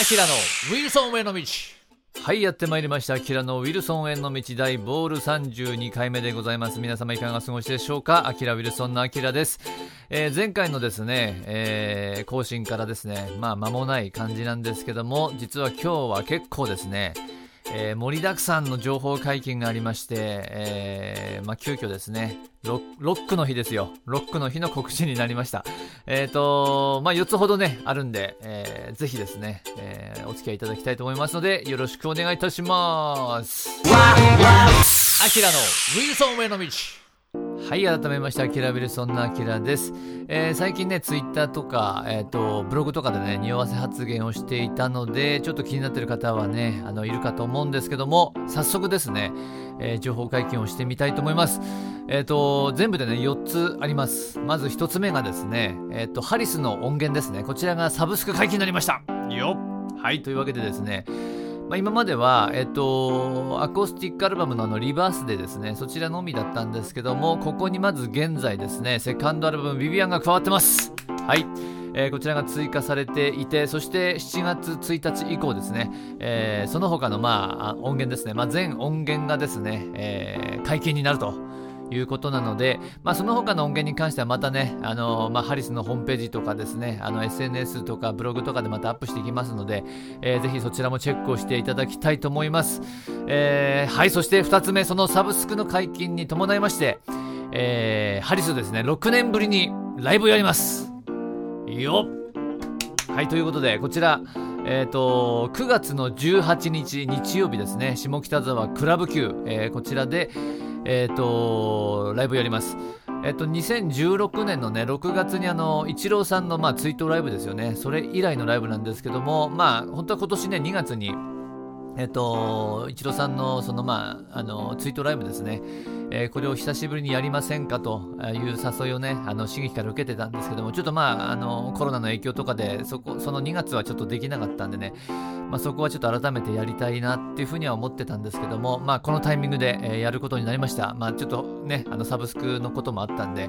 アキラのウィルソンへの道。はいやってまいりました。アキラのウィルソンへの道大ボール32回目でございます。皆様いかがお過ごしでしょうか？アキラウィルソンのアキラです、えー前回のですね、えー更新からですねまあ間もない感じなんですけども実は今日は結構ですねえー盛りだくさんの情報解禁がありまして、えーまあ、急遽ですねロ、ロックの日ですよ。ロックの日の告知になりました。えっ、と、まあ、4つほどね、あるんで、えーぜひですね、えーお付き合いいただきたいと思いますので、よろしくお願いいたします。アキラのウィルソンへの道。はい、改めまして、アキラ・ウィルソンのアキラです。えー最近ね、ツイッターとか、えっ、と、ブログとかでね、匂わせ発言をしていたので、ちょっと気になってる方はね、あの、いるかと思うんですけども、早速ですね、えー情報解禁をしてみたいと思います。えっ、と、全部でね、4つあります。まず1つ目がですね、えっ、と、ハリスの音源ですね。こちらがサブスク解禁になりました。よっはい、というわけでですね、まあ、今までは、えっと、アコースティックアルバムのあのリバースでですね、そちらのみだったんですけども、ここにまず現在ですね、セカンドアルバムビビアンが加わってます。はい。えーこちらが追加されていて、そして7月1日以降ですね、えーその他の、まあ、音源ですね、まあ、全音源がですね、えー解禁になるということなので、まあ、その他の音源に関してはまたね、あのまあ、ハリスのホームページとかですね、SNS とかブログとかでまたアップしていきますので、えーぜひそちらもチェックをしていただきたいと思います。えーはい、そして2つ目、そのサブスクの解禁に伴いまして、えーハリスですね、6年ぶりにライブをやります。よっはい、ということで、こちら、えっ、と、9月の18日日曜日ですね、下北沢クラブ Q、えーこちらで、えっ、と、ライブやります。えっ、と、2016年のね、6月にあの、イチローさんの、まあ、追悼ライブですよね。それ以来のライブなんですけども、まあ、本当は今年ね、2月に、えっと、イチローさんのその、まあ、あのツイートライブですね、えーこれを久しぶりにやりませんかという誘いをね、あの刺激から受けてたんですけども、ちょっとまあ、あのコロナの影響とかでそこ、その2月はちょっとできなかったんでね、まあ、そこはちょっと改めてやりたいなっていうふうには思ってたんですけども、まあ、このタイミングで、えーやることになりました。まあ、ちょっとね、あのサブスクのこともあったんで、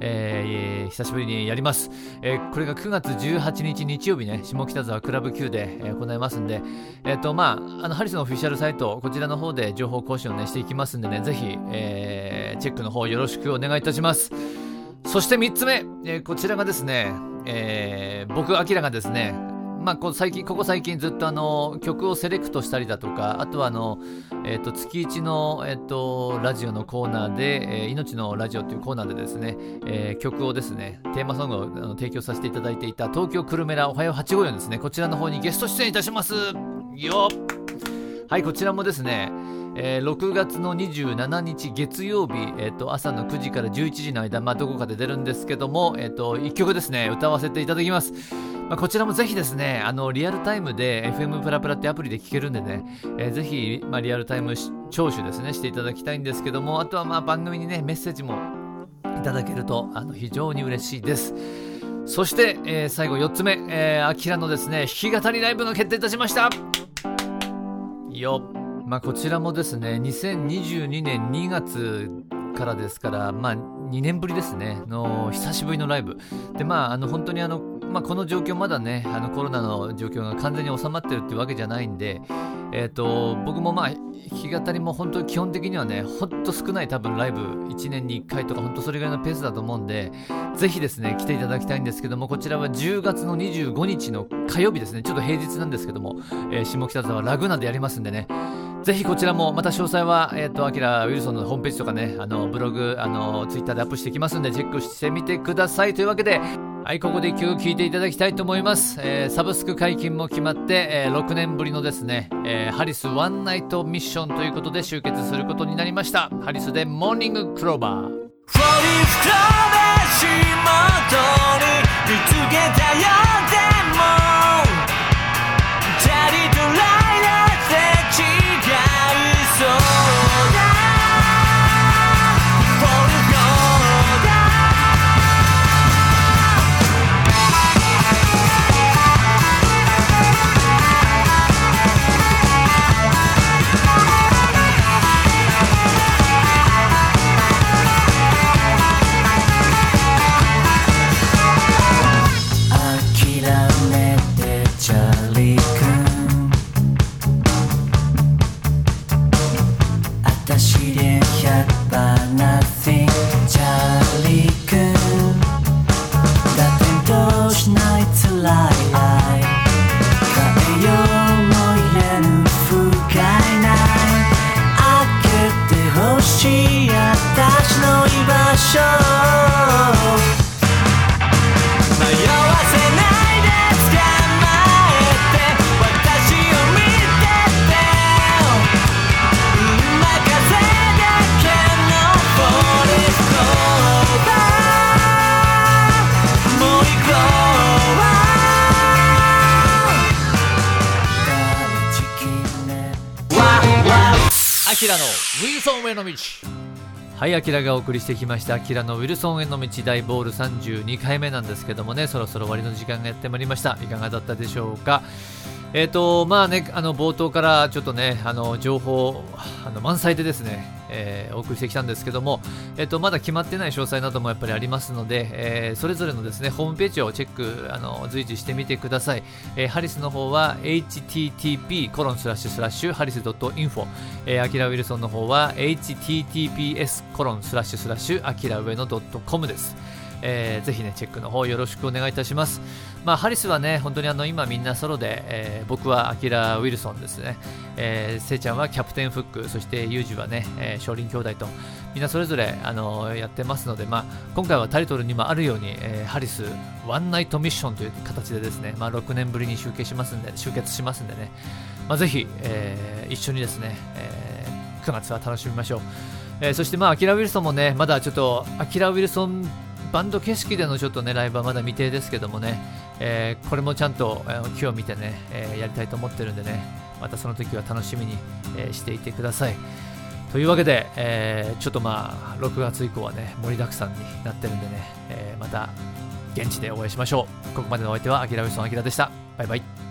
えー久しぶりにやります。えーこれが9月18日日曜日ね、下北沢クラブ Q で、えー行いますんで、えっ、と、まあ、あの、ハリスのオフィシャルサイト、こちらの方で情報更新をね、していきますんでね、ぜひ、えーチェックの方よろしくお願いいたします。そして3つ目、えーこちらがですね、えー僕、アキラがですね、まあ、こ最近ここ最近ずっとあの曲をセレクトしたりだとか、あとはあの、えー、と月1の、えー、とラジオのコーナーで、えー命のラジオというコーナーでですね、えー曲をですね、テーマソングをあの提供させていただいていた東京クルメラおはよう854ですね、こちらの方にゲスト出演いたします。よはい、こちらもですね、えー6月の27日月曜日、えー、朝の9時から11時の間、まあ、どこかで出るんですけども、えー、1曲ですね歌わせていただきます、まあ、こちらもぜひですねあのリアルタイムで FM プラプラってアプリで聴けるんでね、えーぜひ、まあ、リアルタイム聴取ですねしていただきたいんですけどもあとはまあ番組にねメッセージもいただけるとあの非常に嬉しいです。そして、えー最後4つ目、えー、アキラのですね弾き語りライブが決定いたしました。よまあ、こちらもですね2022年2月からですから、まあ、2年ぶりですねの久しぶりのライブ。でまああの本当にあの、まあ、この状況まだねあのコロナの状況が完全に収まってるっていうわけじゃないんで、えー、と僕もまあ弾き語りも本当に基本的にはねほんと少ない多分ライブ1年に1回とか本当それぐらいのペースだと思うんでぜひですね来ていただきたいんですけどもこちらは10月の25日の火曜日ですねちょっと平日なんですけども、えー下北沢ラグナでやりますんでねぜひこちらも、また詳細は、えっ、と、アキラ・ウィルソンのホームページとかね、あの、ブログ、あの、ツイッターでアップしていきますんで、チェックしてみてください。というわけで、はい、ここで一曲聴いていただきたいと思います。えーサブスク解禁も決まって、えー6年ぶりのですね、えーハリスワンナイトミッションということで集結することになりました。ハリスでモーニングクローバー。フォリフクロ足元に見つけたよでもアキラのウィルソンへの道はい、アキラがお送りしてきました、アキラのウィルソンへの道大ボール32回目なんですけどもね、そろそろ終わりの時間がやってまいりました。いかがだったでしょうか？えっ、と、まあね、あの冒頭からちょっとね、あの情報あの満載でですね、えーお送りしてきたんですけども、えっ、と、まだ決まってない詳細などもやっぱりありますので、えーそれぞれのですね、ホームページをチェック、あの随時してみてください。えーハリスの方は http コロンスラッシュスラッシュハリス .info、えー、アキラウィルソンの方は https コロンスラッシュスラッシュアキラ上野 .com です。えーぜひね、チェックの方よろしくお願いいたします。まあ、ハリスはね、本当にあの今みんなソロで、えー僕はアキラ・ウィルソンですね、えーせいちゃんはキャプテンフック、そしてユージはね、えー、少林兄弟と、みんなそれぞれ、あのやってますので、まあ、今回はタイトルにもあるように、えーハリスワンナイトミッションという形でですね、まあ、6年ぶりに集結しますんで、集結しますんでね、まあ、ぜひ、えー一緒にですね、えー9月は楽しみましょう。えーそしてまあアキラ・ウィルソンもねまだちょっとアキラ・ウィルソンバンド景色でのちょっとねライブはまだ未定ですけどもね、えーこれもちゃんと、えー木を見てね、えーやりたいと思ってるんでねまたその時は楽しみに、えーしていてください。というわけで、えーちょっとまあ6月以降はね盛りだくさんになってるんでね、えーまた現地でお会いしましょう。ここまでのお相手はアキラ・ウィルソンアキラでした。バイバイ。